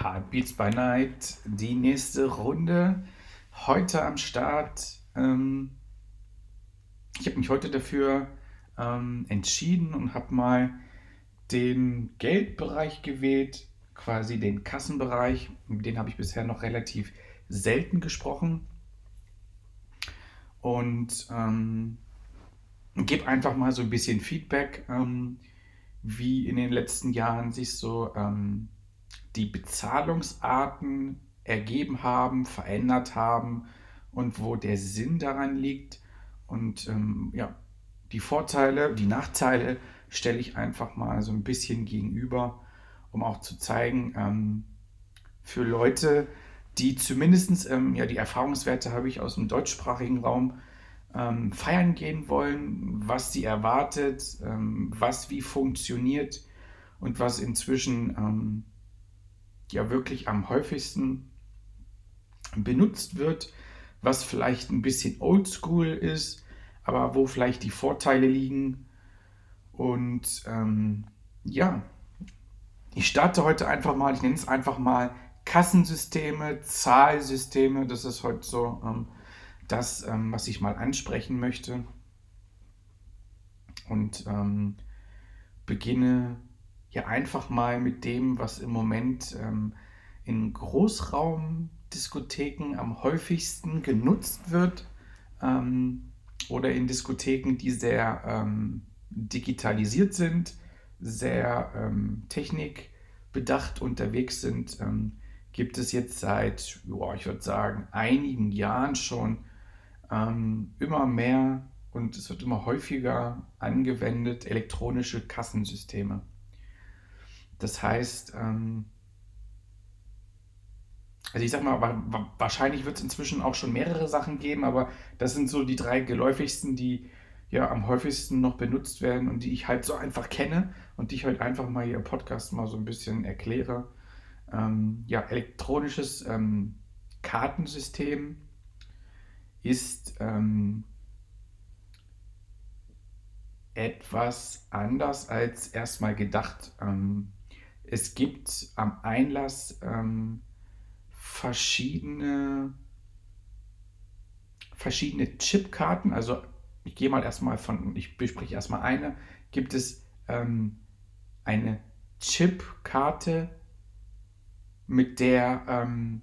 Heartbeats by Night, die nächste Runde. Heute am Start. Ähm, ich habe mich heute dafür ähm, entschieden und habe mal den Geldbereich gewählt, quasi den Kassenbereich. Mit dem habe ich bisher noch relativ selten gesprochen. Und ähm, gebe einfach mal so ein bisschen Feedback, ähm, wie in den letzten Jahren sich so ähm, die Bezahlungsarten ergeben haben, verändert haben und wo der Sinn daran liegt. Und ähm, ja, die Vorteile, die Nachteile stelle ich einfach mal so ein bisschen gegenüber, um auch zu zeigen, ähm, für Leute, die zumindest, ähm, ja, die Erfahrungswerte habe ich aus dem deutschsprachigen Raum, ähm, feiern gehen wollen, was sie erwartet, ähm, was wie funktioniert und was inzwischen ähm, ja wirklich am häufigsten benutzt wird, was vielleicht ein bisschen oldschool ist, aber wo vielleicht die Vorteile liegen. Und ähm, ja, ich starte heute einfach mal, ich nenne es einfach mal Kassensysteme, Zahlsysteme. Das ist heute so ähm, das, ähm, was ich mal ansprechen möchte. Und ähm, beginne ja einfach mal mit dem, was im Moment ähm, in Großraumdiskotheken am häufigsten genutzt wird ähm, oder in Diskotheken, die sehr ähm, digitalisiert sind, sehr ähm, technikbedacht unterwegs sind, ähm, gibt es jetzt seit, joa, ich würde sagen, einigen Jahren schon ähm, immer mehr und es wird immer häufiger angewendet, elektronische Kassensysteme. Das heißt, ähm, also ich sag mal, wahrscheinlich wird es inzwischen auch schon mehrere Sachen geben, aber das sind so die drei geläufigsten, die ja am häufigsten noch benutzt werden und die ich halt so einfach kenne und die ich halt einfach mal hier im Podcast mal so ein bisschen erkläre. Ähm, ja, elektronisches ähm, Kartensystem ist ähm, etwas anders als erstmal gedacht. Ähm, es gibt am Einlass ähm, verschiedene, verschiedene Chipkarten. Also ich gehe mal erstmal von, ich bespreche erstmal eine. Gibt es ähm, eine Chipkarte, mit der ähm,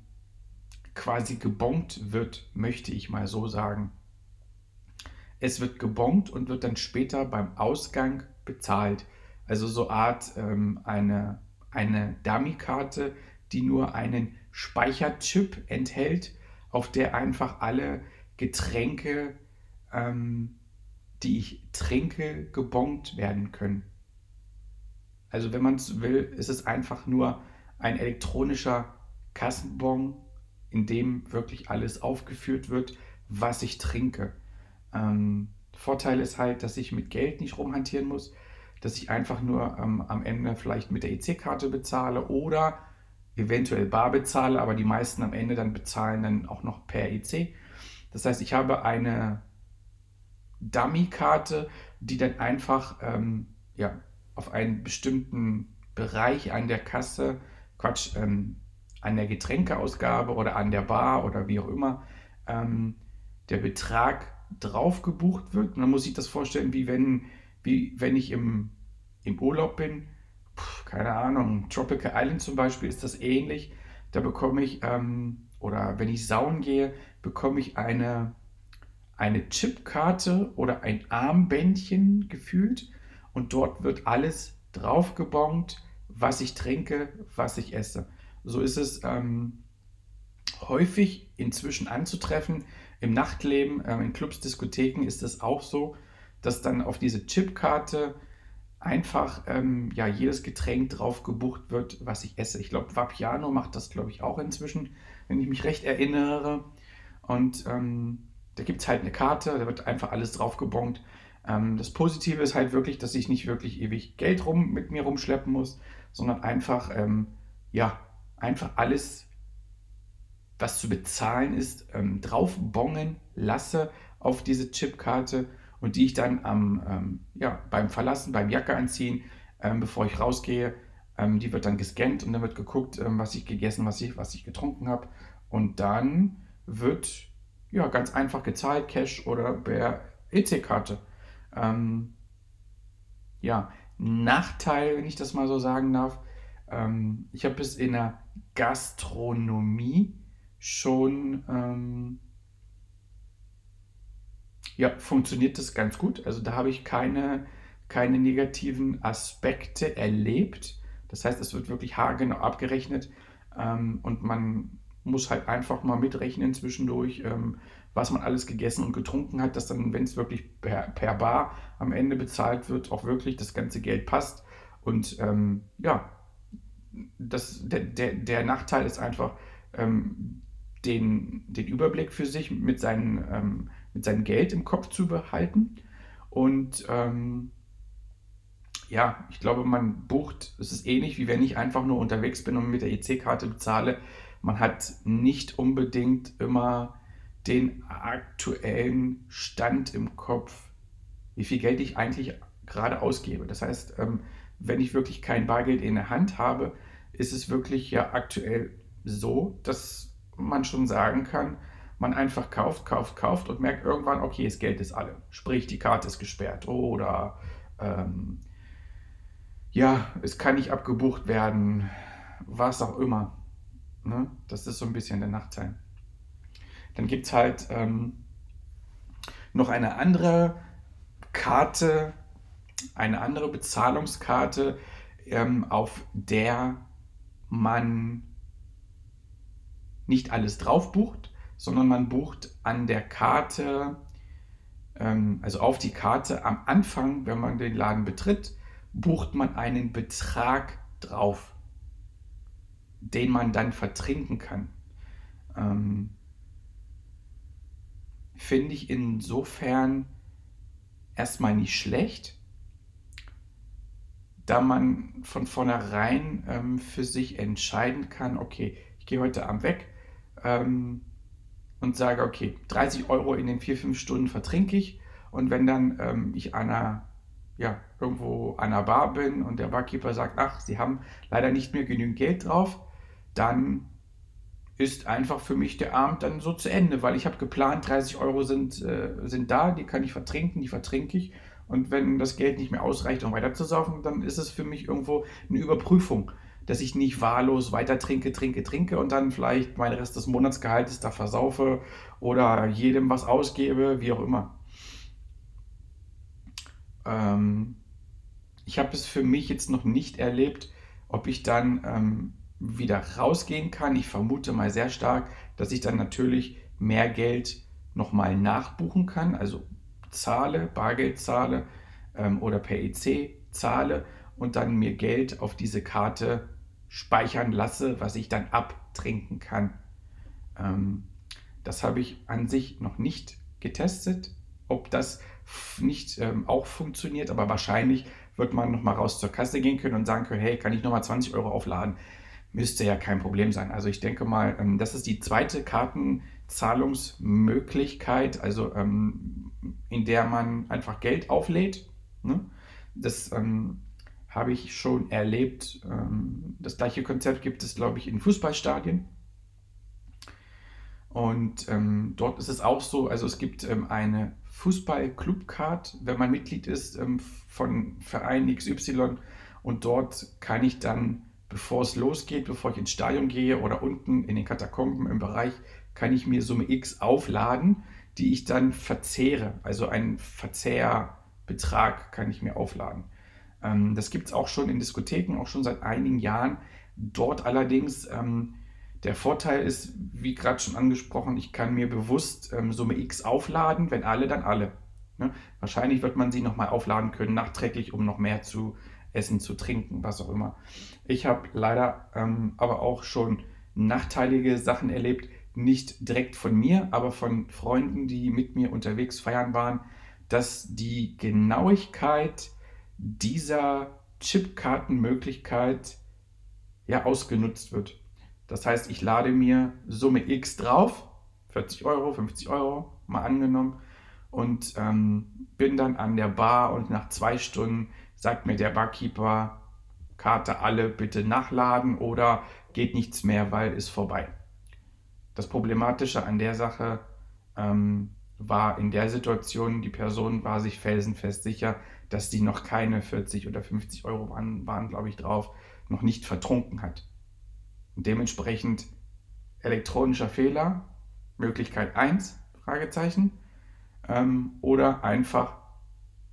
quasi gebongt wird, möchte ich mal so sagen. Es wird gebongt und wird dann später beim Ausgang bezahlt. Also so Art ähm, eine eine Dummy-Karte, die nur einen Speicherchip enthält, auf der einfach alle Getränke, ähm, die ich trinke, gebongt werden können. Also wenn man es will, ist es einfach nur ein elektronischer Kassenbon, in dem wirklich alles aufgeführt wird, was ich trinke. Ähm, Vorteil ist halt, dass ich mit Geld nicht rumhantieren muss, dass ich einfach nur ähm, am Ende vielleicht mit der EC-Karte bezahle oder eventuell bar bezahle, aber die meisten am Ende dann bezahlen dann auch noch per EC. Das heißt, ich habe eine Dummy-Karte, die dann einfach ähm, ja, auf einen bestimmten Bereich an der Kasse, Quatsch, ähm, an der Getränkeausgabe oder an der Bar oder wie auch immer, ähm, der Betrag drauf gebucht wird. Und dann muss ich das vorstellen, wie wenn wie wenn ich im, im Urlaub bin, Puh, keine Ahnung, Tropical Island zum Beispiel ist das ähnlich. Da bekomme ich, ähm, oder wenn ich sauen gehe, bekomme ich eine, eine Chipkarte oder ein Armbändchen gefühlt und dort wird alles draufgebongt, was ich trinke, was ich esse. So ist es ähm, häufig inzwischen anzutreffen. im Nachtleben, ähm, in Clubs, Diskotheken ist es auch so, dass dann auf diese Chipkarte einfach ähm, ja, jedes Getränk drauf gebucht wird, was ich esse. Ich glaube, Vapiano macht das, glaube ich, auch inzwischen, wenn ich mich recht erinnere. Und ähm, da gibt es halt eine Karte, da wird einfach alles drauf gebongt. Ähm, das Positive ist halt wirklich, dass ich nicht wirklich ewig Geld rum mit mir rumschleppen muss, sondern einfach, ähm, ja, einfach alles, was zu bezahlen ist, ähm, draufbongen lasse auf diese Chipkarte und die ich dann am, ähm, ja, beim Verlassen, beim Jacke anziehen, ähm, bevor ich rausgehe, ähm, die wird dann gescannt und dann wird geguckt, ähm, was ich gegessen, was ich, was ich getrunken habe. Und dann wird ja ganz einfach gezahlt, Cash oder per EC-Karte. Ähm, ja, Nachteil, wenn ich das mal so sagen darf, ähm, ich habe es in der Gastronomie schon ja, funktioniert das ganz gut. Also da habe ich keine, keine negativen Aspekte erlebt. Das heißt, es wird wirklich haargenau abgerechnet ähm, und man muss halt einfach mal mitrechnen zwischendurch, ähm, was man alles gegessen und getrunken hat, dass dann, wenn es wirklich per, per, Bar am Ende bezahlt wird, auch wirklich das ganze Geld passt. Und ähm, ja, das, der, der, der, Nachteil ist einfach, ähm, den, den Überblick für sich mit seinen ähm, mit seinem Geld im Kopf zu behalten. Und ähm, ja, ich glaube, man bucht, es ist ähnlich wie wenn ich einfach nur unterwegs bin und mit der EC-Karte bezahle. Man hat nicht unbedingt immer den aktuellen Stand im Kopf, wie viel Geld ich eigentlich gerade ausgebe. Das heißt, ähm, wenn ich wirklich kein Bargeld in der Hand habe, ist es wirklich ja aktuell so, dass man schon sagen kann, man einfach kauft, kauft, kauft und merkt irgendwann, okay, das Geld ist alle. Sprich, die Karte ist gesperrt oder ähm, ja, es kann nicht abgebucht werden, was auch immer. Ne? Das ist so ein bisschen der Nachteil. Dann gibt es halt ähm, noch eine andere Karte, eine andere Bezahlungskarte, ähm, auf der man nicht alles drauf bucht, sondern man bucht an der Karte, ähm, also auf die Karte am Anfang, wenn man den Laden betritt, bucht man einen Betrag drauf, den man dann vertrinken kann. Ähm, Finde ich insofern erstmal nicht schlecht, da man von vornherein ähm, für sich entscheiden kann, okay, ich gehe heute Abend weg, ähm, und sage, okay, 30 Euro in den 4, 5 Stunden vertrinke ich. Und wenn dann ähm, ich einer, ja, irgendwo an einer Bar bin und der Barkeeper sagt, ach, Sie haben leider nicht mehr genügend Geld drauf, dann ist einfach für mich der Abend dann so zu Ende, weil ich habe geplant, 30 Euro sind, äh, sind da, die kann ich vertrinken, die vertrinke ich. Und wenn das Geld nicht mehr ausreicht, um weiter zu saufen, dann ist es für mich irgendwo eine Überprüfung dass ich nicht wahllos weiter trinke, trinke, trinke und dann vielleicht meinen Rest des Monatsgehaltes da versaufe oder jedem was ausgebe, wie auch immer. Ähm, ich habe es für mich jetzt noch nicht erlebt, ob ich dann ähm, wieder rausgehen kann. Ich vermute mal sehr stark, dass ich dann natürlich mehr Geld nochmal nachbuchen kann, also zahle, Bargeld zahle ähm, oder per EC zahle und dann mir Geld auf diese Karte speichern lasse, was ich dann abtrinken kann. Ähm, das habe ich an sich noch nicht getestet, ob das nicht ähm, auch funktioniert, aber wahrscheinlich wird man noch mal raus zur Kasse gehen können und sagen können, hey, kann ich noch mal 20 Euro aufladen? Müsste ja kein Problem sein. Also ich denke mal, ähm, das ist die zweite Kartenzahlungsmöglichkeit, also ähm, in der man einfach Geld auflädt. Ne? Das ähm, habe ich schon erlebt. Ähm, das gleiche Konzept gibt es, glaube ich, in Fußballstadien. Und ähm, dort ist es auch so, also es gibt ähm, eine Fußball-Club-Card, wenn man Mitglied ist von Verein XY. Und dort kann ich dann, bevor es losgeht, bevor ich ins Stadion gehe oder unten in den Katakomben im Bereich, kann ich mir Summe X aufladen, die ich dann verzehre. Also einen Verzehrbetrag kann ich mir aufladen. Ähm, das gibt es auch schon in Diskotheken, auch schon seit einigen Jahren. Dort allerdings ähm, Der Vorteil ist, wie gerade schon angesprochen, ich kann mir bewusst ähm, Summe X aufladen, wenn alle, dann alle. Ne? Wahrscheinlich wird man sie nochmal aufladen können, nachträglich, um noch mehr zu essen, zu trinken, was auch immer. Ich habe leider ähm, aber auch schon nachteilige Sachen erlebt, nicht direkt von mir, aber von Freunden, die mit mir unterwegs feiern waren, dass die Genauigkeit dieser Chipkartenmöglichkeit ja ausgenutzt wird. Das heißt, ich lade mir Summe X drauf, 40 Euro, 50 Euro, mal angenommen, und ähm, bin dann an der Bar und nach zwei Stunden sagt mir der Barkeeper, Karte alle bitte nachladen oder geht nichts mehr, weil ist vorbei. Das Problematische an der Sache ähm, war in der Situation, die Person war sich felsenfest sicher, dass die noch keine 40 oder 50 Euro waren, waren glaube ich, drauf, noch nicht vertrunken hat. Und dementsprechend elektronischer Fehler, Möglichkeit 1, Fragezeichen, ähm, oder einfach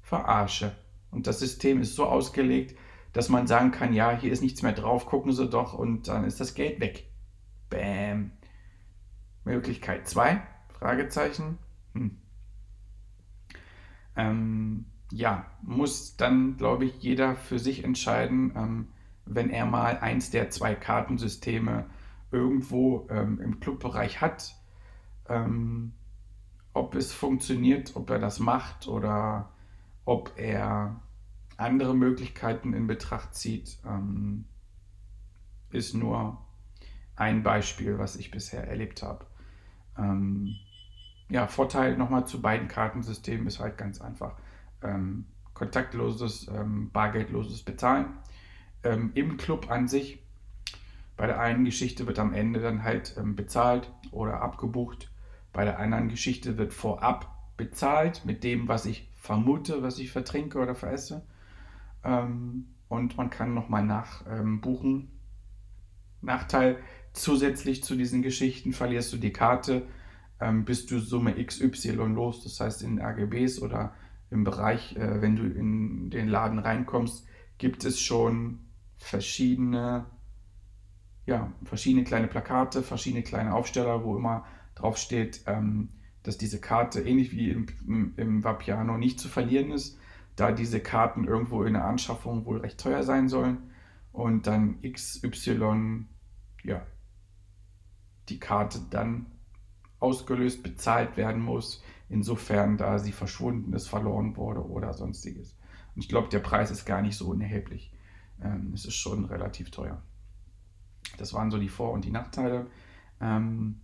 verarsche. Und das System ist so ausgelegt, dass man sagen kann, ja, hier ist nichts mehr drauf, gucken Sie doch und dann ist das Geld weg. Bäm. Möglichkeit 2, Fragezeichen. Hm. Ähm, ja, muss dann, glaube ich, jeder für sich entscheiden, ähm, wenn er mal eins der zwei Kartensysteme irgendwo ähm, im Clubbereich hat, ähm, ob es funktioniert, ob er das macht oder ob er andere Möglichkeiten in Betracht zieht, ähm, ist nur ein Beispiel, was ich bisher erlebt habe. Ähm, ja, Vorteil nochmal zu beiden Kartensystemen ist halt ganz einfach. Ähm, kontaktloses, ähm, bargeldloses Bezahlen. Ähm, Im Club an sich, bei der einen Geschichte wird am Ende dann halt ähm, bezahlt oder abgebucht. Bei der anderen Geschichte wird vorab bezahlt mit dem, was ich vermute, was ich vertrinke oder veresse. Ähm, und man kann nochmal nachbuchen. Nachteil, zusätzlich zu diesen Geschichten verlierst du die Karte, bist du Summe XY los. Das heißt, in RGBs oder im Bereich, äh, wenn du in den Laden reinkommst, gibt es schon verschiedene, ja, verschiedene kleine Plakate, verschiedene kleine Aufsteller, wo immer drauf steht, ähm, dass diese Karte ähnlich wie im, im, Vapiano nicht zu verlieren ist, da diese Karten irgendwo in der Anschaffung wohl recht teuer sein sollen. Und dann XY, ja, die Karte dann ausgelöst, bezahlt werden muss, insofern da sie verschwunden ist, verloren wurde oder sonstiges. Und ich glaube, der Preis ist gar nicht so unerheblich. Ähm, es ist schon relativ teuer. Das waren so die Vor- und die Nachteile. Ähm,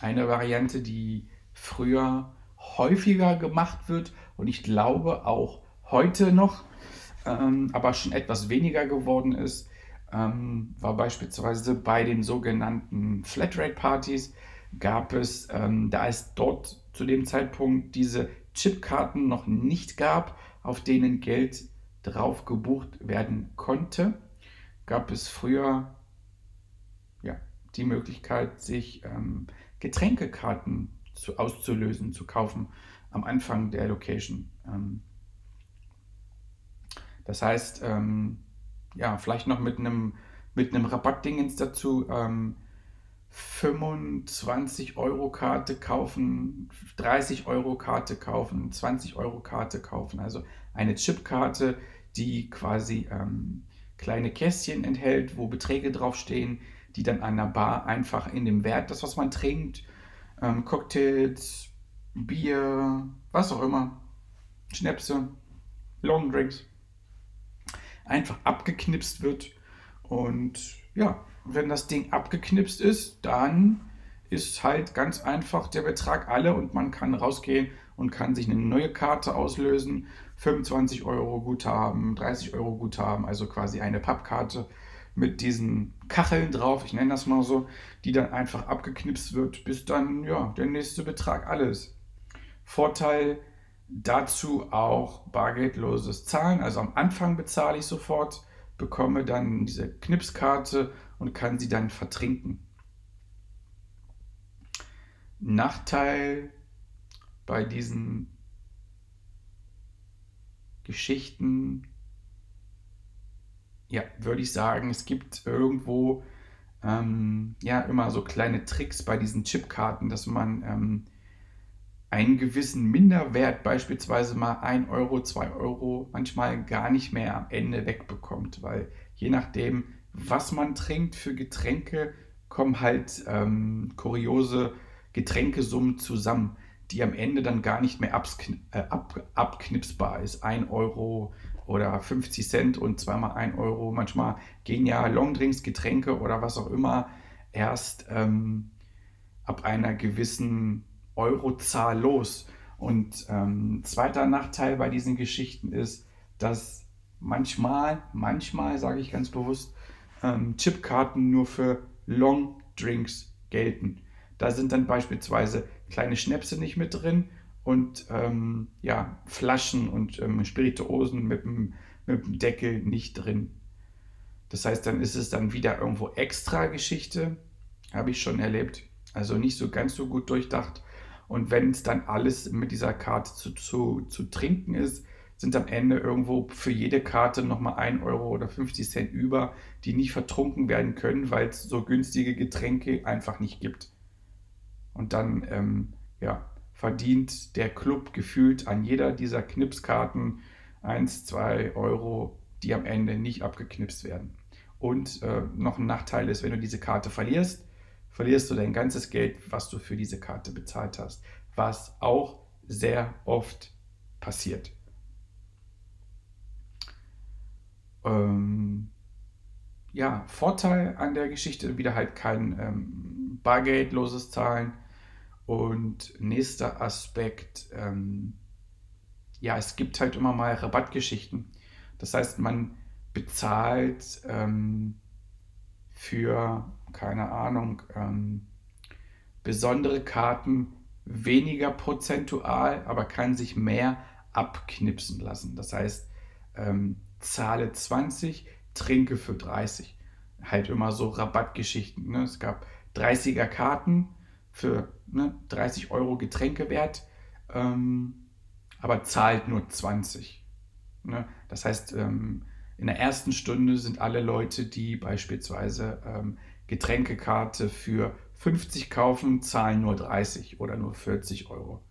eine Variante, die früher häufiger gemacht wird und ich glaube auch heute noch, ähm, aber schon etwas weniger geworden ist, ähm, war beispielsweise bei den sogenannten Flatrate-Partys gab es, ähm, da es dort zu dem Zeitpunkt diese Chipkarten noch nicht gab, auf denen Geld drauf gebucht werden konnte, gab es früher ja, die Möglichkeit, sich ähm, Getränkekarten zu, auszulösen, zu kaufen am Anfang der Location. Ähm, das heißt, ähm, ja, vielleicht noch mit einem mit Rabattdingens dazu. Ähm, 25 Euro Karte kaufen, 30 Euro Karte kaufen, 20 Euro Karte kaufen. Also eine Chipkarte, die quasi ähm, kleine Kästchen enthält, wo Beträge draufstehen, die dann an der Bar einfach in dem Wert, das was man trinkt, ähm, Cocktails, Bier, was auch immer, Schnäpse, Longdrinks, einfach abgeknipst wird. Und ja, wenn das Ding abgeknipst ist, dann ist halt ganz einfach der Betrag alle und man kann rausgehen und kann sich eine neue Karte auslösen. 25 Euro Guthaben, 30 Euro Guthaben, also quasi eine Pappkarte mit diesen Kacheln drauf, ich nenne das mal so, die dann einfach abgeknipst wird, bis dann ja der nächste Betrag alles. Vorteil dazu auch bargeldloses Zahlen, also am Anfang bezahle ich sofort, bekomme dann diese Knipskarte und kann sie dann vertrinken. Nachteil bei diesen Geschichten ja, würde ich sagen, es gibt irgendwo ähm, ja immer so kleine Tricks bei diesen Chipkarten, dass man ähm, einen gewissen Minderwert, beispielsweise mal 1 Euro, 2 Euro, manchmal gar nicht mehr am Ende wegbekommt, weil je nachdem, was man trinkt für Getränke, kommen halt ähm, kuriose Getränkesummen zusammen, die am Ende dann gar nicht mehr äh, ab, abknipsbar ist. 1 Euro oder 50 Cent und zweimal 1 Euro. Manchmal gehen ja Longdrinks, Getränke oder was auch immer erst ähm, ab einer gewissen Eurozahl los. Und ähm, zweiter Nachteil bei diesen Geschichten ist, dass manchmal, manchmal sage ich ganz bewusst, ähm, Chipkarten nur für Long Drinks gelten. Da sind dann beispielsweise kleine Schnäpse nicht mit drin und ähm, ja, Flaschen und ähm, Spirituosen mit dem, mit dem Deckel nicht drin. Das heißt, dann ist es dann wieder irgendwo extra Geschichte, habe ich schon erlebt. Also nicht so ganz so gut durchdacht. Und wenn es dann alles mit dieser Karte zu, zu, zu trinken ist, sind am Ende irgendwo für jede Karte nochmal 1 Euro oder 50 Cent über, die nicht vertrunken werden können, weil es so günstige Getränke einfach nicht gibt. Und dann ähm, ja, verdient der Club gefühlt an jeder dieser Knipskarten 1, 2 Euro, die am Ende nicht abgeknipst werden. Und äh, noch ein Nachteil ist, wenn du diese Karte verlierst, verlierst du dein ganzes Geld, was du für diese Karte bezahlt hast, was auch sehr oft passiert. Ähm, ja, Vorteil an der Geschichte wieder halt kein ähm, bargeldloses Zahlen. Und nächster Aspekt, ähm, ja, es gibt halt immer mal Rabattgeschichten. Das heißt, man bezahlt ähm, für, keine Ahnung, ähm, besondere Karten weniger prozentual, aber kann sich mehr abknipsen lassen. Das heißt, ähm, zahle 20, trinke für 30. Halt immer so Rabattgeschichten. Ne? Es gab 30er Karten für ne, 30 Euro Getränkewert, ähm, aber zahlt nur 20. Ne? Das heißt, ähm, in der ersten Stunde sind alle Leute, die beispielsweise ähm, Getränkekarte für 50 kaufen, zahlen nur 30 oder nur 40 Euro.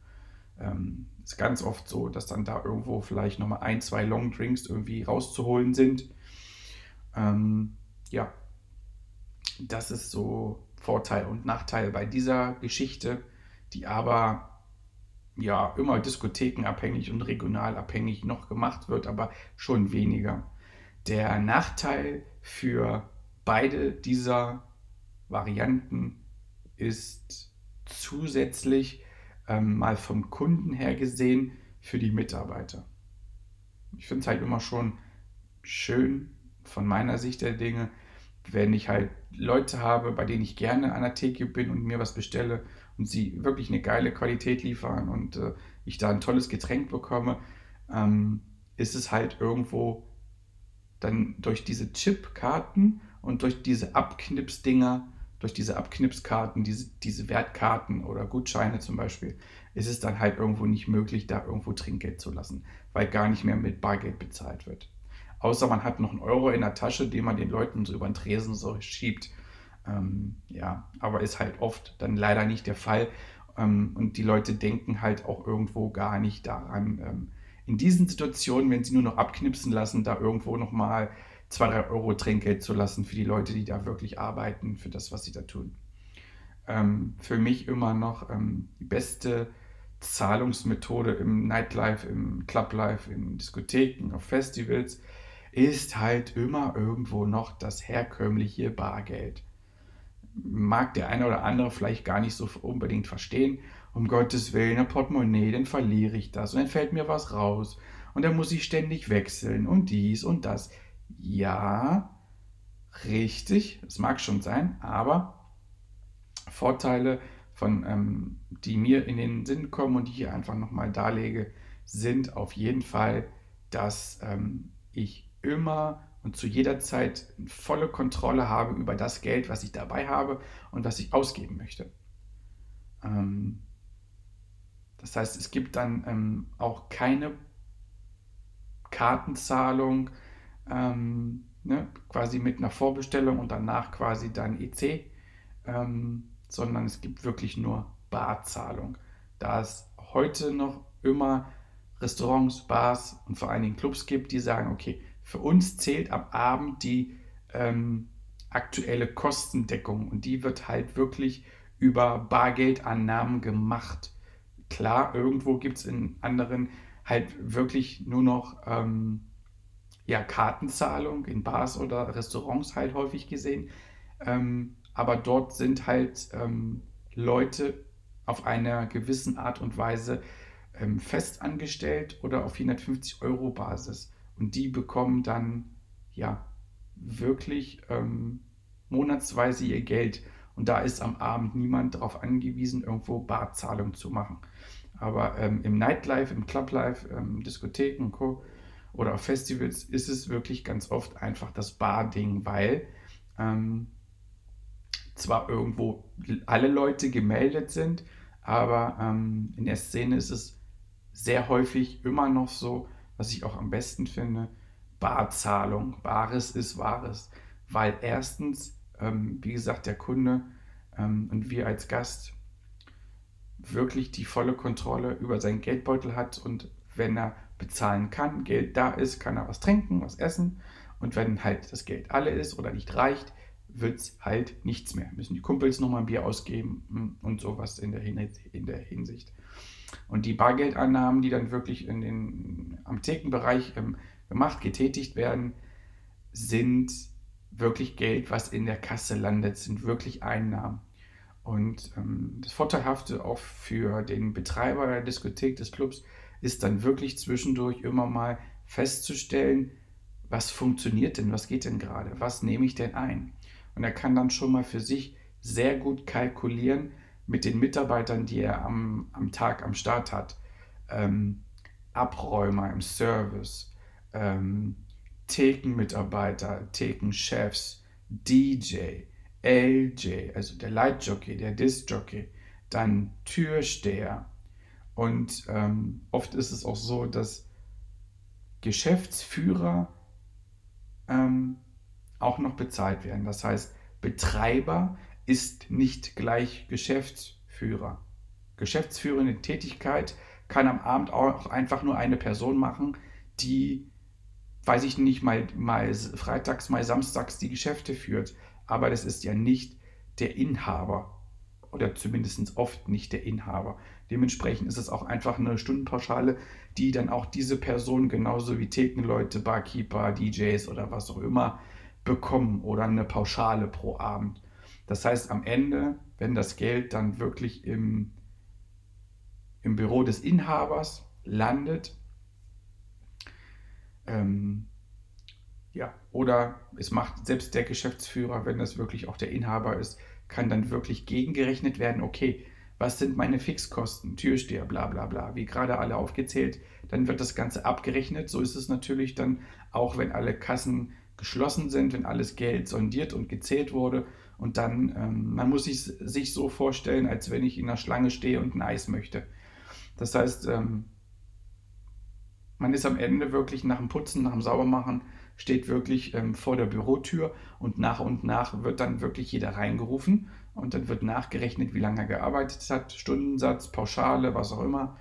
Ähm, ist ganz oft so, dass dann da irgendwo vielleicht nochmal ein, zwei Longdrinks irgendwie rauszuholen sind. Ähm, ja, das ist so Vorteil und Nachteil bei dieser Geschichte, die aber ja immer diskothekenabhängig und regionalabhängig noch gemacht wird, aber schon weniger. Der Nachteil für beide dieser Varianten ist zusätzlich ähm, mal vom Kunden her gesehen für die Mitarbeiter. Ich finde es halt immer schon schön von meiner Sicht der Dinge, wenn ich halt Leute habe, bei denen ich gerne an der Theke bin und mir was bestelle und sie wirklich eine geile Qualität liefern und äh, ich da ein tolles Getränk bekomme, ähm, ist es halt irgendwo dann durch diese Chipkarten und durch diese Abknipsdinger, durch diese Abknipskarten, diese, diese Wertkarten oder Gutscheine zum Beispiel, ist es dann halt irgendwo nicht möglich, da irgendwo Trinkgeld zu lassen, weil gar nicht mehr mit Bargeld bezahlt wird. Außer man hat noch einen Euro in der Tasche, den man den Leuten so über den Tresen so schiebt. Ähm, ja, aber ist halt oft dann leider nicht der Fall. Ähm, und die Leute denken halt auch irgendwo gar nicht daran, ähm, in diesen Situationen, wenn sie nur noch abknipsen lassen, da irgendwo nochmal 2, 3 Euro Trinkgeld zu lassen für die Leute, die da wirklich arbeiten, für das, was sie da tun. Ähm, für mich immer noch ähm, die beste Zahlungsmethode im Nightlife, im Clublife, in Diskotheken, auf Festivals, ist halt immer irgendwo noch das herkömmliche Bargeld. Mag der eine oder andere vielleicht gar nicht so unbedingt verstehen, um Gottes Willen, ein Portemonnaie, dann verliere ich das und dann fällt mir was raus und dann muss ich ständig wechseln und dies und das. Ja, richtig, es mag schon sein, aber Vorteile, von, ähm, die mir in den Sinn kommen und die ich hier einfach nochmal darlege, sind auf jeden Fall, dass ähm, ich immer und zu jeder Zeit volle Kontrolle habe über das Geld, was ich dabei habe und was ich ausgeben möchte. Ähm, das heißt, es gibt dann ähm, auch keine Kartenzahlung, ähm, ne, quasi mit einer Vorbestellung und danach quasi dann EC, ähm, sondern es gibt wirklich nur Barzahlung. Da es heute noch immer Restaurants, Bars und vor allen Dingen Clubs gibt, die sagen, okay, für uns zählt am Abend die ähm, aktuelle Kostendeckung und die wird halt wirklich über Bargeldannahmen gemacht. Klar, irgendwo gibt es in anderen halt wirklich nur noch ähm, ja, Kartenzahlung in Bars oder Restaurants halt häufig gesehen. Ähm, aber dort sind halt ähm, Leute auf einer gewissen Art und Weise ähm, fest angestellt oder auf 450 Euro Basis. Und die bekommen dann ja wirklich ähm, monatsweise ihr Geld. Und da ist am Abend niemand darauf angewiesen, irgendwo Barzahlung zu machen. Aber ähm, im Nightlife, im Clublife, ähm, Diskotheken und Co. oder auf Festivals ist es wirklich ganz oft einfach das Bar-Ding, weil ähm, zwar irgendwo alle Leute gemeldet sind, aber ähm, in der Szene ist es sehr häufig immer noch so, was ich auch am besten finde, Barzahlung. Bares ist Wahres. Weil erstens, ähm, wie gesagt, der Kunde ähm, und wir als Gast wirklich die volle Kontrolle über seinen Geldbeutel hat und wenn er bezahlen kann, Geld da ist, kann er was trinken, was essen und wenn halt das Geld alle ist oder nicht reicht, wird es halt nichts mehr. Müssen die Kumpels nochmal ein Bier ausgeben hm, und sowas in der, in der Hinsicht. Und die Bargeldannahmen, die dann wirklich in den, am Thekenbereich ähm, gemacht, getätigt werden, sind wirklich Geld, was in der Kasse landet, sind wirklich Einnahmen. Und ähm, das Vorteilhafte auch für den Betreiber der Diskothek, des Clubs, ist dann wirklich zwischendurch immer mal festzustellen, was funktioniert denn, was geht denn gerade, was nehme ich denn ein. Und er kann dann schon mal für sich sehr gut kalkulieren mit den Mitarbeitern, die er am, am Tag am Start hat. Ähm, Abräumer im Service, ähm, Thekenmitarbeiter, Thekenchefs, DJ, LJ, also der Lightjockey, der Discjockey, dann Türsteher. Und ähm, oft ist es auch so, dass Geschäftsführer ähm, auch noch bezahlt werden. Das heißt, Betreiber ist nicht gleich Geschäftsführer. Geschäftsführende Tätigkeit kann am Abend auch einfach nur eine Person machen, die, weiß ich nicht, mal, mal freitags, mal samstags die Geschäfte führt aber das ist ja nicht der Inhaber oder zumindest oft nicht der Inhaber. Dementsprechend ist es auch einfach eine Stundenpauschale, die dann auch diese Person genauso wie Thekenleute, Barkeeper, DJs oder was auch immer bekommen oder eine Pauschale pro Abend. Das heißt, am Ende, wenn das Geld dann wirklich im, im Büro des Inhabers landet, ähm, ja, oder es macht selbst der Geschäftsführer, wenn das wirklich auch der Inhaber ist, kann dann wirklich gegengerechnet werden, okay, was sind meine Fixkosten, Türsteher, bla bla bla, wie gerade alle aufgezählt, dann wird das Ganze abgerechnet. So ist es natürlich dann auch, wenn alle Kassen geschlossen sind, wenn alles Geld sondiert und gezählt wurde. Und dann, ähm, man muss sich, sich so vorstellen, als wenn ich in der Schlange stehe und ein Eis möchte. Das heißt, ähm, man ist am Ende wirklich nach dem Putzen, nach dem Saubermachen steht wirklich ähm, vor der Bürotür und nach und nach wird dann wirklich jeder reingerufen und dann wird nachgerechnet, wie lange er gearbeitet hat, Stundensatz, Pauschale, was auch immer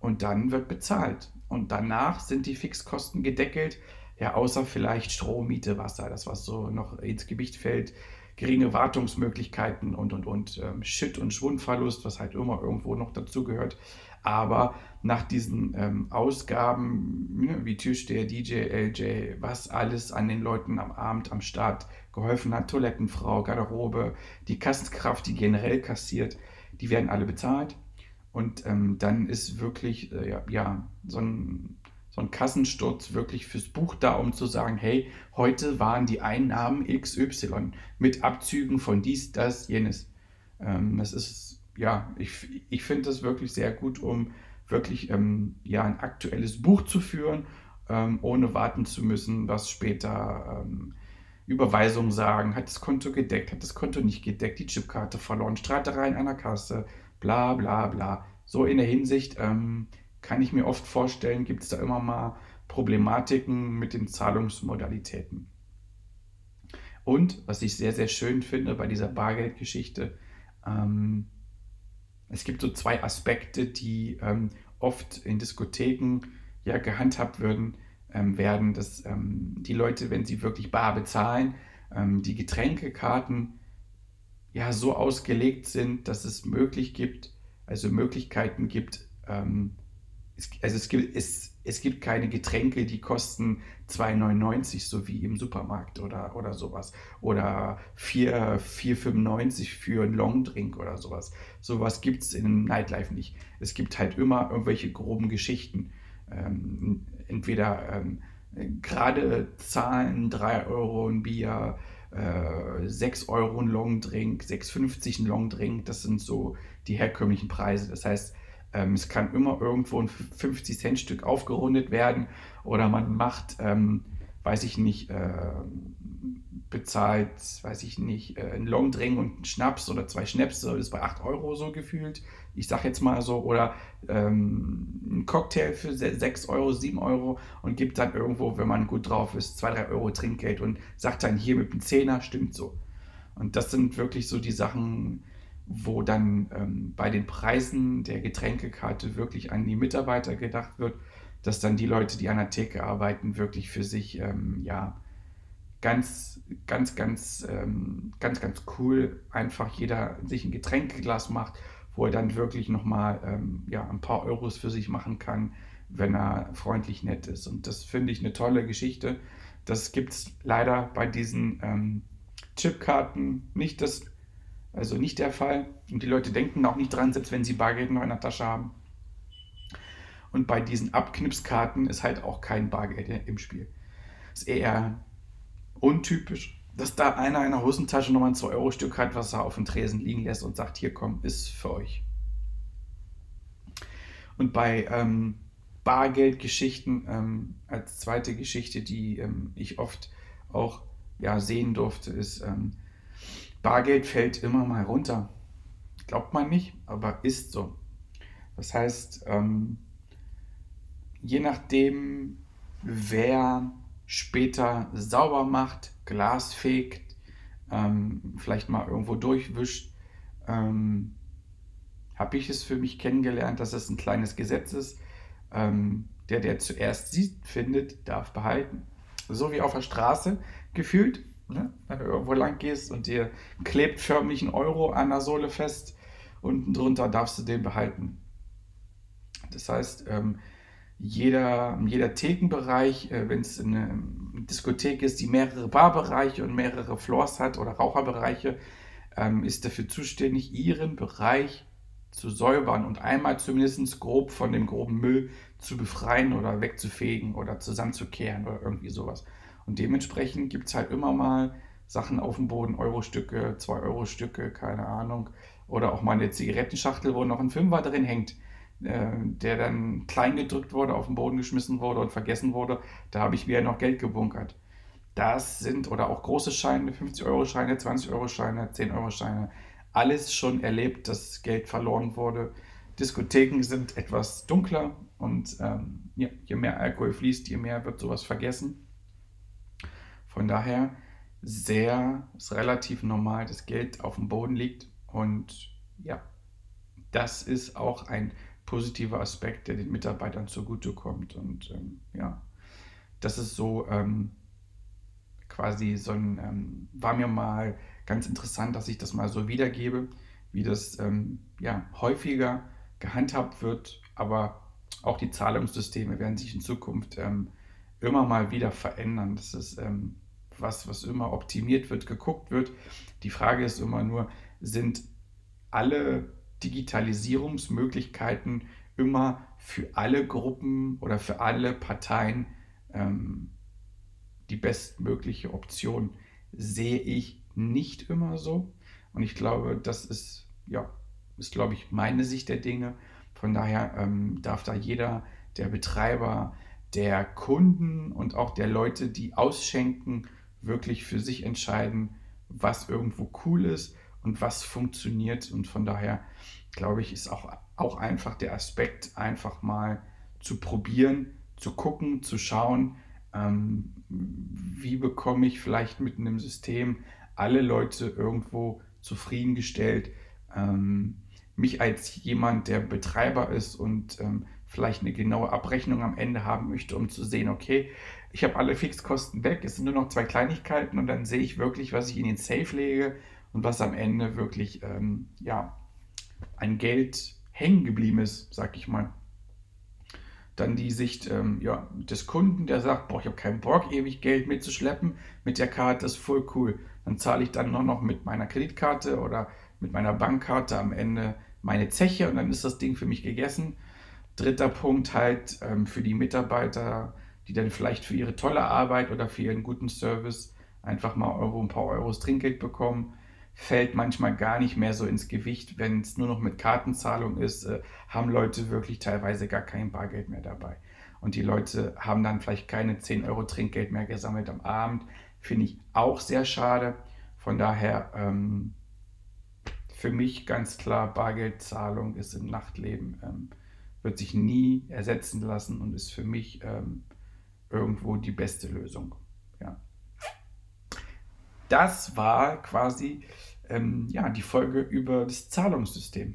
und dann wird bezahlt. Und danach sind die Fixkosten gedeckelt, ja, außer vielleicht Strom, Miete, Wasser, das was so noch ins Gewicht fällt, geringe Wartungsmöglichkeiten und und und ähm, Shit- und Schwundverlust, was halt immer irgendwo noch dazu gehört. Aber nach diesen ähm, Ausgaben, ne, wie Türsteher, DJ, LJ, was alles an den Leuten am Abend am Start geholfen hat, Toilettenfrau, Garderobe, die Kassenkraft, die generell kassiert, die werden alle bezahlt. Und ähm, dann ist wirklich äh, ja, ja, so, ein, so ein Kassensturz wirklich fürs Buch da, um zu sagen, hey, heute waren die Einnahmen XY mit Abzügen von dies, das, jenes. Ähm, das ist ja, ich, ich finde das wirklich sehr gut, um wirklich ähm, ja, ein aktuelles Buch zu führen, ähm, ohne warten zu müssen, was später Überweisungen sagen, hat das Konto gedeckt, hat das Konto nicht gedeckt, die Chipkarte verloren, Streitereien an der Kasse, bla bla bla. So in der Hinsicht ähm, kann ich mir oft vorstellen, gibt es da immer mal Problematiken mit den Zahlungsmodalitäten. Und was ich sehr, sehr schön finde bei dieser Bargeldgeschichte, ähm, es gibt so zwei Aspekte, die ähm, oft in Diskotheken ja gehandhabt würden, ähm, werden, dass ähm, die Leute, wenn sie wirklich bar bezahlen, ähm, die Getränkekarten ja so ausgelegt sind, dass es möglich gibt, also Möglichkeiten gibt, ähm, es, also es gibt, es, es gibt keine Getränke, die kosten 2,99, so wie im Supermarkt oder, oder sowas. Oder 4,95 für einen Longdrink oder sowas. Sowas gibt es im Nightlife nicht. Es gibt halt immer irgendwelche groben Geschichten. Ähm, entweder ähm, gerade Zahlen, 3 Euro ein Bier, äh, 6 Euro ein Longdrink, 6,50 ein Longdrink, das sind so die herkömmlichen Preise. Das heißt, ähm, es kann immer irgendwo ein 50-Cent-Stück aufgerundet werden oder man macht, ähm, weiß ich nicht, äh, bezahlt, weiß ich nicht, äh, einen Longdrink und einen Schnaps oder zwei Schnäpse, das ist bei 8 Euro so gefühlt. Ich sag jetzt mal so, oder ähm, ein Cocktail für 6 Euro, 7 Euro und gibt dann irgendwo, wenn man gut drauf ist, 2, 3 Euro Trinkgeld und sagt dann hier mit dem Zehner, stimmt so. Und das sind wirklich so die Sachen, wo dann ähm, bei den Preisen der Getränkekarte wirklich an die Mitarbeiter gedacht wird, dass dann die Leute, die an der Theke arbeiten, wirklich für sich ähm, ja ganz, ganz, ganz, ähm, ganz, ganz cool einfach jeder sich ein Getränkeglas macht, wo er dann wirklich nochmal ähm, ja, ein paar Euros für sich machen kann, wenn er freundlich nett ist. Und das finde ich eine tolle Geschichte. Das gibt es leider bei diesen ähm, Chipkarten nicht. Das also nicht der Fall. Und die Leute denken auch nicht dran, selbst wenn sie Bargeld noch in der Tasche haben. Und bei diesen Abknipskarten ist halt auch kein Bargeld im Spiel. Ist eher untypisch, dass da einer in der Hosentasche nochmal ein 2-Euro-Stück hat, was er auf dem Tresen liegen lässt und sagt, hier komm, ist für euch. Und bei ähm, Bargeldgeschichten ähm, als zweite Geschichte, die ähm, ich oft auch ja, sehen durfte, ist, ähm, Bargeld fällt immer mal runter. Glaubt man nicht, aber ist so. Das heißt, ähm, je nachdem, wer später sauber macht, Glas fegt, ähm, vielleicht mal irgendwo durchwischt, ähm, habe ich es für mich kennengelernt, dass es ein kleines Gesetz ist. Ähm, der, der zuerst sieht, findet, darf behalten. So wie auf der Straße gefühlt. Ne? Wenn du irgendwo lang gehst und dir klebt förmlich ein Euro an der Sohle fest, unten drunter darfst du den behalten. Das heißt, ähm, jeder, jeder Thekenbereich, äh, wenn es eine Diskothek ist, die mehrere Barbereiche und mehrere Floors hat oder Raucherbereiche, ähm, ist dafür zuständig, ihren Bereich zu säubern und einmal zumindest grob von dem groben Müll zu befreien oder wegzufegen oder zusammenzukehren oder irgendwie sowas. Und dementsprechend gibt es halt immer mal Sachen auf dem Boden, Euro-Stücke, 2-Euro-Stücke, keine Ahnung. Oder auch mal eine Zigarettenschachtel, wo noch ein Fünfer drin hängt, äh, der dann klein gedrückt wurde, auf den Boden geschmissen wurde und vergessen wurde. Da habe ich wieder noch Geld gebunkert. Das sind, oder auch große Scheine, 50-Euro-Scheine, 20-Euro-Scheine, 10-Euro-Scheine. Alles schon erlebt, dass Geld verloren wurde. Diskotheken sind etwas dunkler und ähm, ja, je mehr Alkohol fließt, je mehr wird sowas vergessen. Von daher sehr, ist relativ normal, dass Geld auf dem Boden liegt und ja, das ist auch ein positiver Aspekt, der den Mitarbeitern zugutekommt und ähm, ja, das ist so ähm, quasi so ein, ähm, war mir mal ganz interessant, dass ich das mal so wiedergebe, wie das ähm, ja, häufiger gehandhabt wird, aber auch die Zahlungssysteme werden sich in Zukunft ähm, immer mal wieder verändern. Das ist ähm, was, was immer optimiert wird, geguckt wird. Die Frage ist immer nur, sind alle Digitalisierungsmöglichkeiten immer für alle Gruppen oder für alle Parteien ähm, die bestmögliche Option? Sehe ich nicht immer so. Und ich glaube, das ist, ja, ist, glaube ich, meine Sicht der Dinge. Von daher ähm, darf da jeder, der Betreiber, der Kunden und auch der Leute, die ausschenken, wirklich für sich entscheiden, was irgendwo cool ist und was funktioniert. Und von daher glaube ich, ist auch, auch einfach der Aspekt, einfach mal zu probieren, zu gucken, zu schauen, Ähm, wie bekomme ich vielleicht mit einem System alle Leute irgendwo zufriedengestellt? Ähm, mich als jemand, der Betreiber ist und ähm, vielleicht eine genaue Abrechnung am Ende haben möchte, um zu sehen, okay, ich habe alle Fixkosten weg, es sind nur noch zwei Kleinigkeiten und dann sehe ich wirklich, was ich in den Safe lege und was am Ende wirklich ähm, ja, ein Geld hängen geblieben ist, sag ich mal. Dann die Sicht ähm, ja, des Kunden, der sagt, boah, ich habe keinen Bock, ewig Geld mitzuschleppen mit der Karte, ist voll cool. Dann zahle ich dann nur noch mit meiner Kreditkarte oder mit meiner Bankkarte am Ende meine Zeche und dann ist das Ding für mich gegessen. Dritter Punkt halt ähm, für die Mitarbeiter, die dann vielleicht für ihre tolle Arbeit oder für ihren guten Service einfach mal Euro, ein paar Euros Trinkgeld bekommen, fällt manchmal gar nicht mehr so ins Gewicht, wenn es nur noch mit Kartenzahlung ist, äh, haben Leute wirklich teilweise gar kein Bargeld mehr dabei. Und die Leute haben dann vielleicht keine 10 Euro Trinkgeld mehr gesammelt am Abend. Finde ich auch sehr schade. Von daher ähm, für mich ganz klar, Bargeldzahlung ist im Nachtleben, ähm, wird sich nie ersetzen lassen und ist für mich ähm, irgendwo die beste Lösung. Ja. Das war quasi ähm, ja, die Folge über das Zahlungssystem.